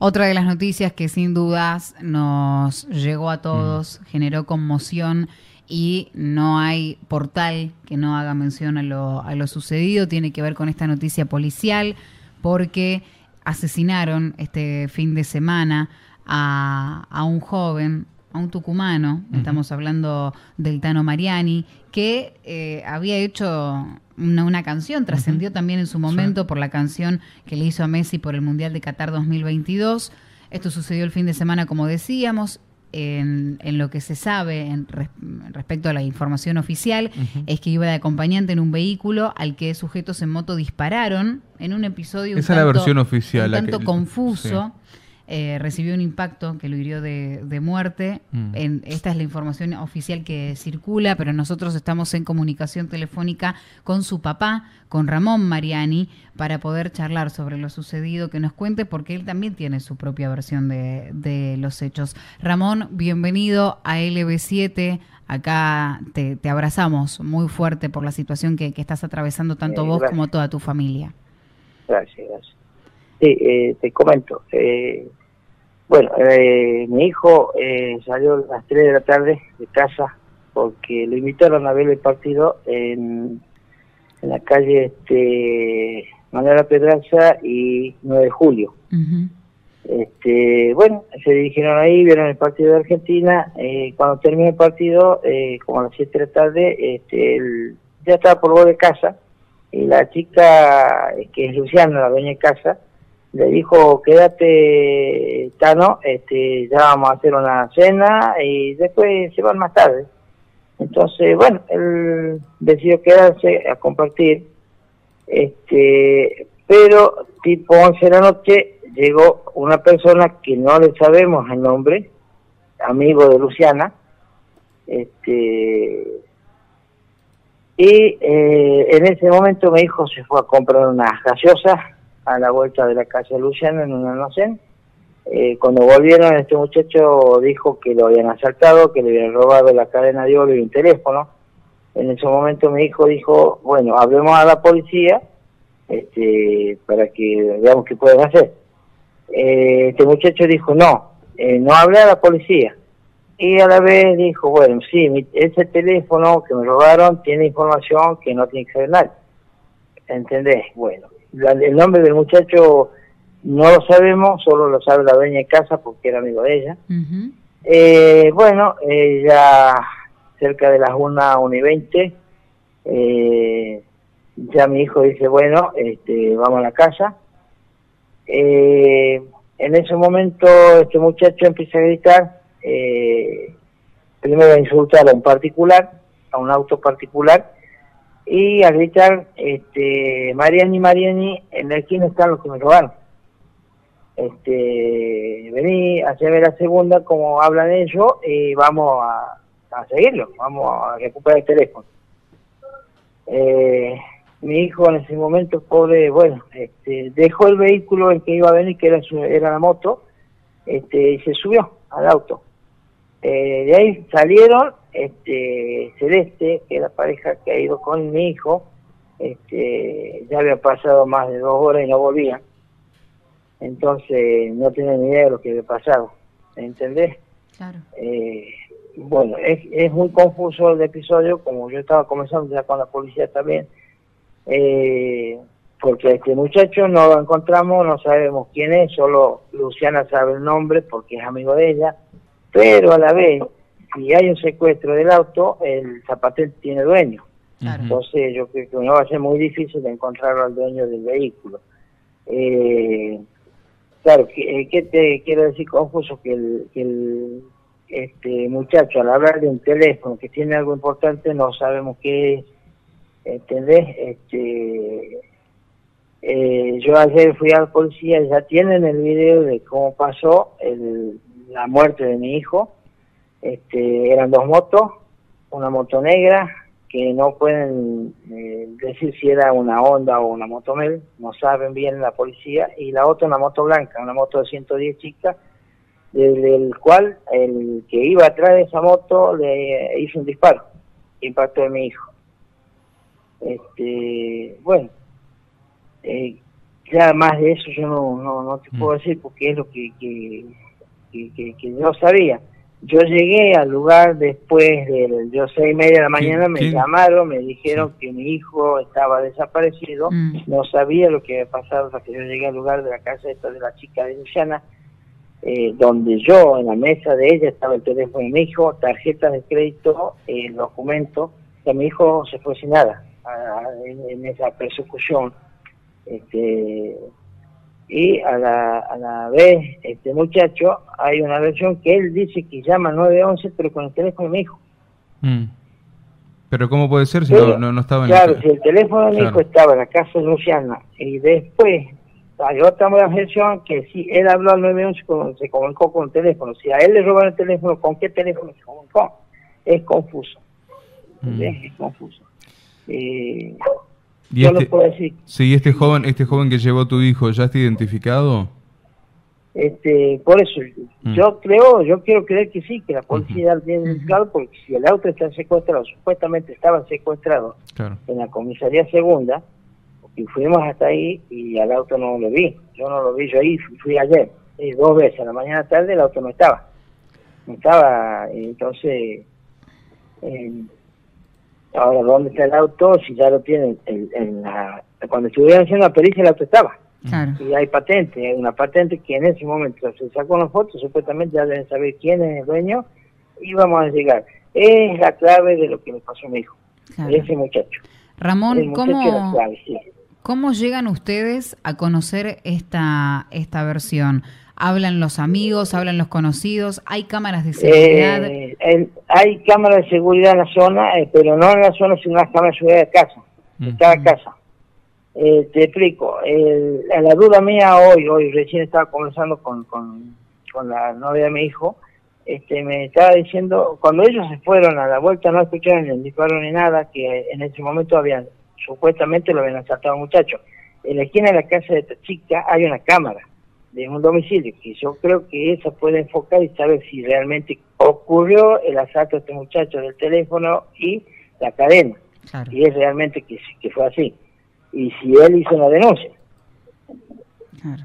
Otra de las noticias que sin dudas nos llegó a todos, generó conmoción y no hay portal que no haga mención a lo, a lo sucedido, tiene que ver con esta noticia policial, porque asesinaron este fin de semana a, a un joven, a un tucumano, estamos hablando del Tano Mariani, que eh, había hecho una, canción, trascendió también en su momento por la canción que le hizo a Messi por el Mundial de Qatar 2022. Esto sucedió el fin de semana, como decíamos, en, lo que se sabe en respecto a la información oficial es que iba de acompañante en un vehículo al que sujetos en moto dispararon en un episodio Esa es la versión oficial, un tanto confuso. Eh, recibió un impacto que lo hirió de, muerte. Mm. En, esta es la información oficial que circula, pero nosotros estamos en comunicación telefónica con su papá, con Ramón Mariani, para poder charlar sobre lo sucedido, que nos cuente, porque él también tiene su propia versión de, los hechos. Ramón, bienvenido a LB7. Acá te, abrazamos muy fuerte por la situación que, estás atravesando tanto vos como toda tu familia. Gracias, gracias. Sí, eh, te comento. Eh, bueno, eh, mi hijo eh, salió a las 3 de la tarde de casa porque lo invitaron a ver el partido en, en la calle este, Manuela Pedraza y 9 de julio. este, bueno, se dirigieron ahí, vieron el partido de Argentina. Eh, cuando terminó el partido, eh, como a las 7 de la tarde, este, ya estaba por volver de casa y la chica, que es Luciana, la dueña de casa, le dijo, quédate, Tano, este, ya vamos a hacer una cena y después se van más tarde. Entonces, bueno, él decidió quedarse a compartir, este, pero tipo 11 de la noche llegó una persona que no le sabemos el nombre, amigo de Luciana, este, y eh, en ese momento mi hijo se fue a comprar unas gaseosas a la vuelta de la casa Luciana en un almacén. Eh, cuando volvieron, este muchacho dijo que lo habían asaltado, que le habían robado la cadena de oro y un teléfono. En ese momento mi hijo dijo, bueno, hablemos a la policía este, para que veamos qué pueden hacer. Eh, este muchacho dijo, no, eh, no hablé a la policía. Y a la vez dijo, bueno, sí, ese teléfono que me robaron tiene información que no tiene que saber nadie. ¿Entendés? Bueno, el nombre del muchacho no lo sabemos, solo lo sabe la dueña de casa porque era amigo de ella. eh, bueno, ya cerca de las 1, 1 y 20, eh, ya mi hijo dice, bueno, este, vamos a la casa. Eh, en ese momento este muchacho empieza a gritar, eh, primero a insultar a un particular, a un auto particular, y a gritar, este, Mariani, Mariani, en la esquina están los que me robaron. Este, vení, ver la segunda como hablan ellos y vamos a, seguirlo, vamos a recuperar el teléfono. Eh, mi hijo en ese momento, pobre, bueno, este, dejó el vehículo en que iba a venir, que era, era la moto, este, y se subió al auto. Eh, de ahí salieron este, Celeste, que es la pareja que ha ido con mi hijo, este, ya había pasado más de dos horas y no volvían. Entonces no tienen ni idea de lo que había pasado. ¿Entendés? Claro. Eh, bueno, es, es muy confuso el episodio, como yo estaba comenzando ya con la policía también, eh, porque este muchacho no lo encontramos, no sabemos quién es, solo Luciana sabe el nombre porque es amigo de ella, pero a la vez si hay un secuestro del auto, el zapatel tiene dueño. Entonces yo creo que no va a ser muy difícil de encontrar al dueño del vehículo. Eh, claro, ¿qué, ¿qué, te quiero decir confuso? Que el, este muchacho al hablar de un teléfono que tiene algo importante no sabemos qué es, ¿entendés? Este, eh, yo ayer fui a la policía, ya tienen el video de cómo pasó el, la muerte de mi hijo, este, eran dos motos, una moto negra, que no pueden eh, decir si era una Honda o una Motomel, no saben bien la policía, y la otra una moto blanca, una moto de 110 chicas, del cual el que iba atrás de esa moto le hizo un disparo, impactó a mi hijo. Este, bueno, eh, ya más de eso yo no, no, no te puedo mm. decir porque es lo que, que, que, que, yo sabía. Yo llegué al lugar después de yo seis y media de la mañana, me llamaron, me dijeron que mi hijo estaba desaparecido, mm. no sabía lo que había pasado hasta que yo llegué al lugar de la casa esta de la chica de Luciana, eh, donde yo en la mesa de ella estaba el teléfono de mi hijo, tarjetas de crédito, el documento, que mi hijo se fue sin nada en, esa persecución. Este, y a la, a la vez, este muchacho, hay una versión que él dice que llama 911, pero con el teléfono de mi hijo. Mm. Pero ¿cómo puede ser si no, no, estaba en Claro, si el teléfono de mi hijo estaba en la casa de Luciana y después hay otra versión que si él habló al 911 se comunicó con el teléfono. Si a él le roban el teléfono, ¿con qué teléfono se comunicó? Es confuso. Mm. Es confuso. Eh, ¿Y este, puedo decir. Sí, este joven, este joven que llevó tu hijo, ¿ya está identificado? Este, por eso, mm. yo creo, yo quiero creer que sí, que la policía uh tiene identificado, porque si el auto está secuestrado, supuestamente estaba secuestrado en la comisaría segunda, y fuimos hasta ahí y al auto no lo vi, yo no lo vi, yo ahí fui, ayer, dos veces, a la mañana tarde el auto no estaba, no estaba, entonces, ahora dónde está el auto, si ya lo tienen, en, la, cuando estuvieron haciendo la pericia el auto estaba, y hay patente, hay una patente que en ese momento se sacó una foto, supuestamente ya deben saber quién es el dueño, y vamos a llegar. Es la clave de lo que le pasó a mi hijo, ese muchacho. Ramón, ¿cómo, ¿Cómo llegan ustedes a conocer esta, esta versión? ¿Hablan los amigos, hablan los conocidos? ¿Hay cámaras de seguridad? Eh, hay cámaras de seguridad en la zona, eh, pero no en la zona, sino en las cámaras de seguridad de casa, de cada casa. Eh, te explico, la duda mía hoy, hoy recién estaba conversando con, con, con la novia de mi hijo, este, me estaba diciendo, cuando ellos se fueron a la vuelta no escucharon ni disparo ni nada, que en ese momento habían supuestamente lo habían asaltado a muchacho. En la esquina de la casa de esta chica hay una cámara de un domicilio que yo creo que esa puede enfocar y saber si realmente ocurrió el asalto a este muchacho del teléfono y la cadena. Y es realmente que, que fue así. Y si él hizo una denuncia.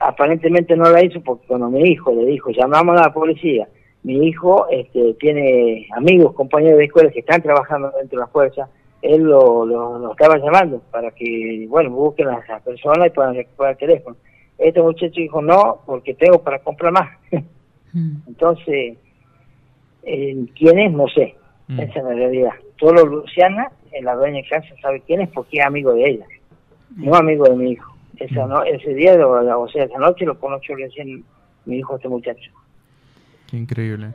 Aparentemente no la hizo porque cuando mi hijo le dijo, llamamos a la policía, mi hijo este, tiene amigos, compañeros de escuela que están trabajando dentro de la fuerza, él lo, lo, estaba llamando para que, bueno, busquen a esa persona y puedan recuperar el teléfono. Este muchacho dijo, no, porque tengo para comprar más. Mm. Entonces, ¿quién es? No sé. Mm. Esa es la realidad. Solo Luciana, en la dueña de casa, sabe quién es porque es amigo de ella, no amigo de mi hijo. Esa no, ese día, o sea, esa noche lo conoció recién mi hijo, este muchacho. Qué increíble.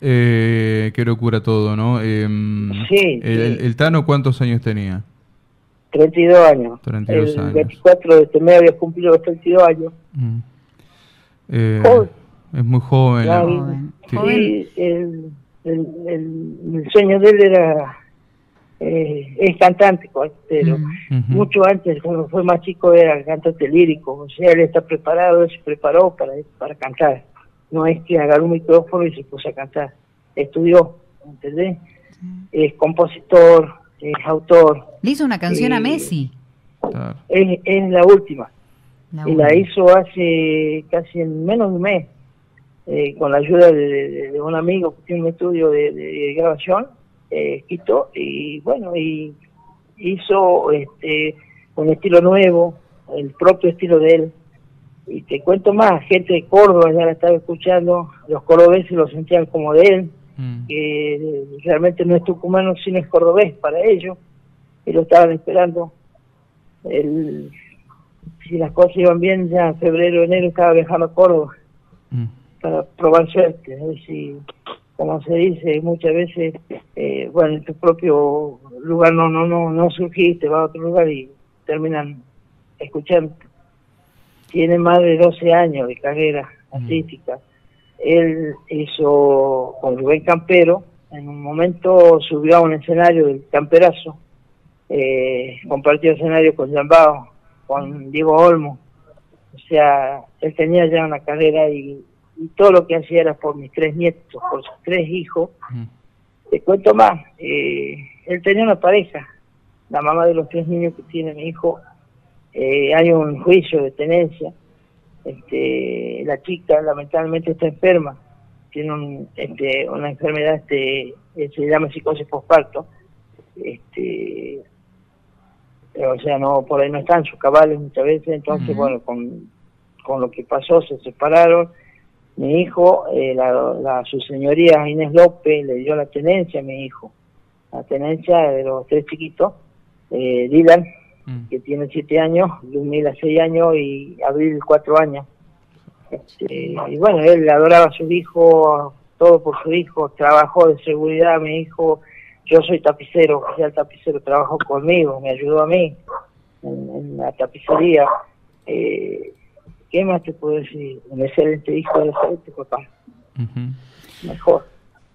Eh, qué locura todo, ¿no? Em, sí, el, Tano cuántos años tenía? 32 años. 32 el 24 de este mes había cumplido los 32 años. Mm. Eh, es muy joven. Sí, el, el, sueño de él era eh, es cantante, pues, pero mm. mucho antes, cuando fue más chico, era cantante lírico. O sea, él está preparado, él se preparó para, para cantar no es que agarró un micrófono y se puso a cantar. Estudió, ¿entendés? Es compositor, es autor. Le hizo una canción a eh, Messi. Es, la última. y la hizo hace casi en menos de un mes, eh, con la ayuda de, un amigo que tiene un estudio de, grabación, eh, y bueno, y hizo este un estilo nuevo, el propio estilo de él, y te cuento más, gente de Córdoba ya la estaba escuchando, los cordobeses lo sentían como de él, mm. que realmente no es tucumano sino es cordobés para ellos, y lo estaban esperando. El, si las cosas iban bien, ya en febrero, enero estaba viajando a Córdoba mm. para probar suerte, a ver si, como se dice muchas veces, eh, bueno, en tu propio lugar no, no, no, no surgiste, vas a otro lugar y terminan escuchando tiene más de 12 años de carrera mm. artística. Él hizo con Rubén Campero, en un momento subió a un escenario del Camperazo, eh, compartió escenario con Jambao, con Diego Olmo. O sea, él tenía ya una carrera y, todo lo que hacía era por mis tres nietos, por sus tres hijos. Mm. Te cuento más, eh, él tenía una pareja, la mamá de los tres niños que tiene mi hijo eh, hay un juicio de tenencia, este, la chica lamentablemente está enferma, tiene un, este, una enfermedad este, se llama psicosis postparto, este, o sea, no por ahí no están sus cabales muchas veces, entonces, bueno, con, con lo que pasó se separaron. Mi hijo, eh, la, su señoría Inés López le dio la tenencia a mi hijo, la tenencia de los tres chiquitos, eh, Dylan, mm. que tiene siete años, Lumila seis años y Abril cuatro años. Este, y bueno, él adoraba a su hijo, todo por su hijo, trabajó de seguridad, mi hijo, yo soy tapicero, el tapicero, trabajó conmigo, me ayudó a mí en, la tapicería. Eh, ¿Qué más te puedo decir? Un excelente hijo, un excelente papá. Mejor.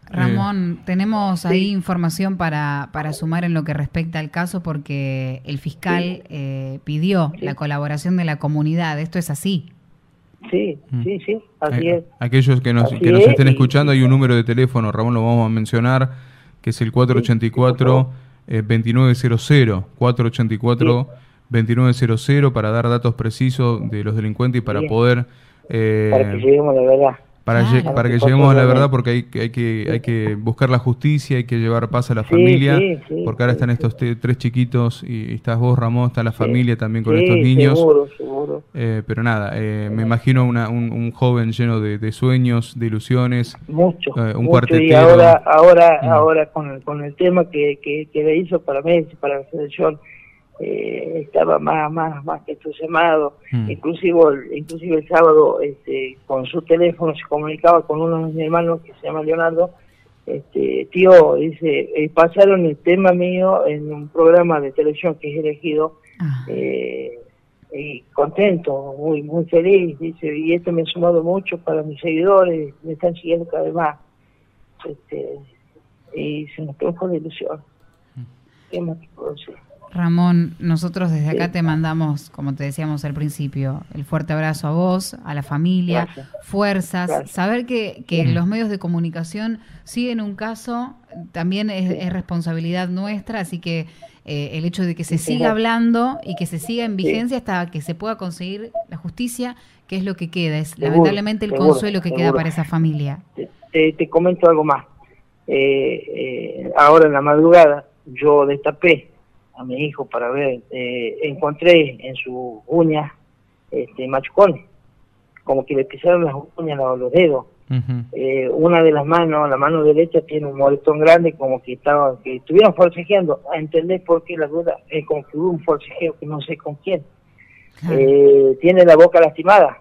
Ramón, tenemos ahí información para, para sumar en lo que respecta al caso porque el fiscal eh, pidió la colaboración de la comunidad. ¿Esto es así? Sí, mm. sí, sí, así es. Aquellos que nos, que nos estén escuchando, hay un número de teléfono, Ramón, lo vamos a mencionar, que es el 484 2900, 484 2900 para dar datos precisos de los delincuentes y para poder... Eh, para que lleguemos la verdad. Para, para que lleguemos a la verdad porque hay, hay, que, hay que buscar la justicia, hay que llevar paz a la familia, porque ahora están estos tres chiquitos y, estás vos, Ramón, está la familia también con estos niños. Seguro, seguro. Eh, pero nada, eh, me imagino una, un, joven lleno de, sueños, de ilusiones. Mucho. un mucho, Y ahora, ahora, mm. ahora con, el, con el tema que, que, que le hizo para Messi, para la selección, eh, estaba más más más que entusiasmado mm. inclusive inclusive el sábado este, con su teléfono se comunicaba con uno de mis hermanos que se llama Leonardo este tío dice eh, pasaron el tema mío en un programa de televisión que es elegido ah. eh, y contento muy muy feliz dice y esto me ha sumado mucho para mis seguidores me están siguiendo cada vez más este, y se nos produjo la ilusión mm. ¿qué más puedo decir? Ramón, nosotros desde acá te mandamos, como te decíamos al principio, el fuerte abrazo a vos, a la familia, fuerzas. Saber que, que los medios de comunicación siguen un caso también es, responsabilidad nuestra, así que eh, el hecho de que se siga hablando y que se siga en vigencia hasta que se pueda conseguir la justicia, que es lo que queda, es lamentablemente el consuelo que queda para esa familia. Te, comento algo más. Eh, eh, ahora en la madrugada yo destapé a mi hijo para ver, eh, encontré en su uña este, machucones, como que le pisaron las uñas a los dedos. eh, una de las manos, la mano derecha, tiene un moretón grande, como que estaba, que estuvieron forcejeando. A entender por qué la duda, es como que hubo un forcejeo que no sé con quién. Eh, tiene la boca lastimada,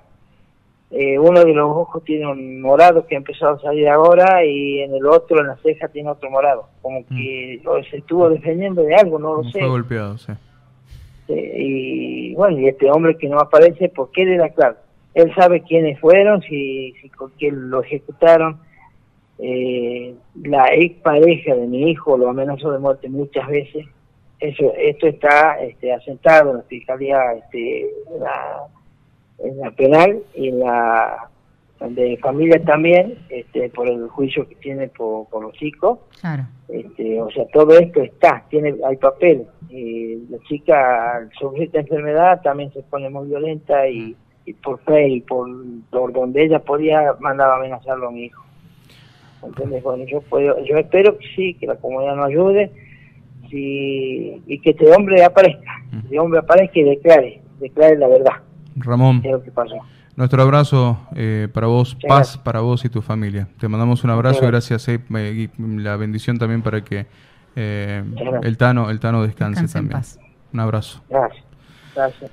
eh, uno de los ojos tiene un morado que ha empezado a salir ahora y en el otro, en la ceja, tiene otro morado. Como mm. que se estuvo defendiendo de algo, no lo sé. Fue golpeado, sí. y bueno, y este hombre que no aparece, ¿por qué le da claro? Él sabe quiénes fueron, si, si con quién lo ejecutaron. Eh, la ex pareja de mi hijo lo amenazó de muerte muchas veces. Eso, esto está este, asentado en la fiscalía, este, la en la penal y en la de familia también, este, por el juicio que tiene por, los chicos. Claro. Este, o sea, todo esto está, tiene hay papel. Y la chica al sufrir esta enfermedad también se pone muy violenta y, por fe y por, donde ella podía mandaba a amenazarlo a mi hijo. Entonces, bueno, yo, puedo, yo espero que sí, que la comunidad nos ayude y que este hombre aparezca, este hombre aparezca y declare, declare la verdad. Ramón. Nuestro abrazo eh, para vos, paz para vos y tu familia. Te mandamos un abrazo, gracias eh, y la bendición también para que eh, el Tano el Tano descanse, también. Un abrazo. Gracias. Gracias.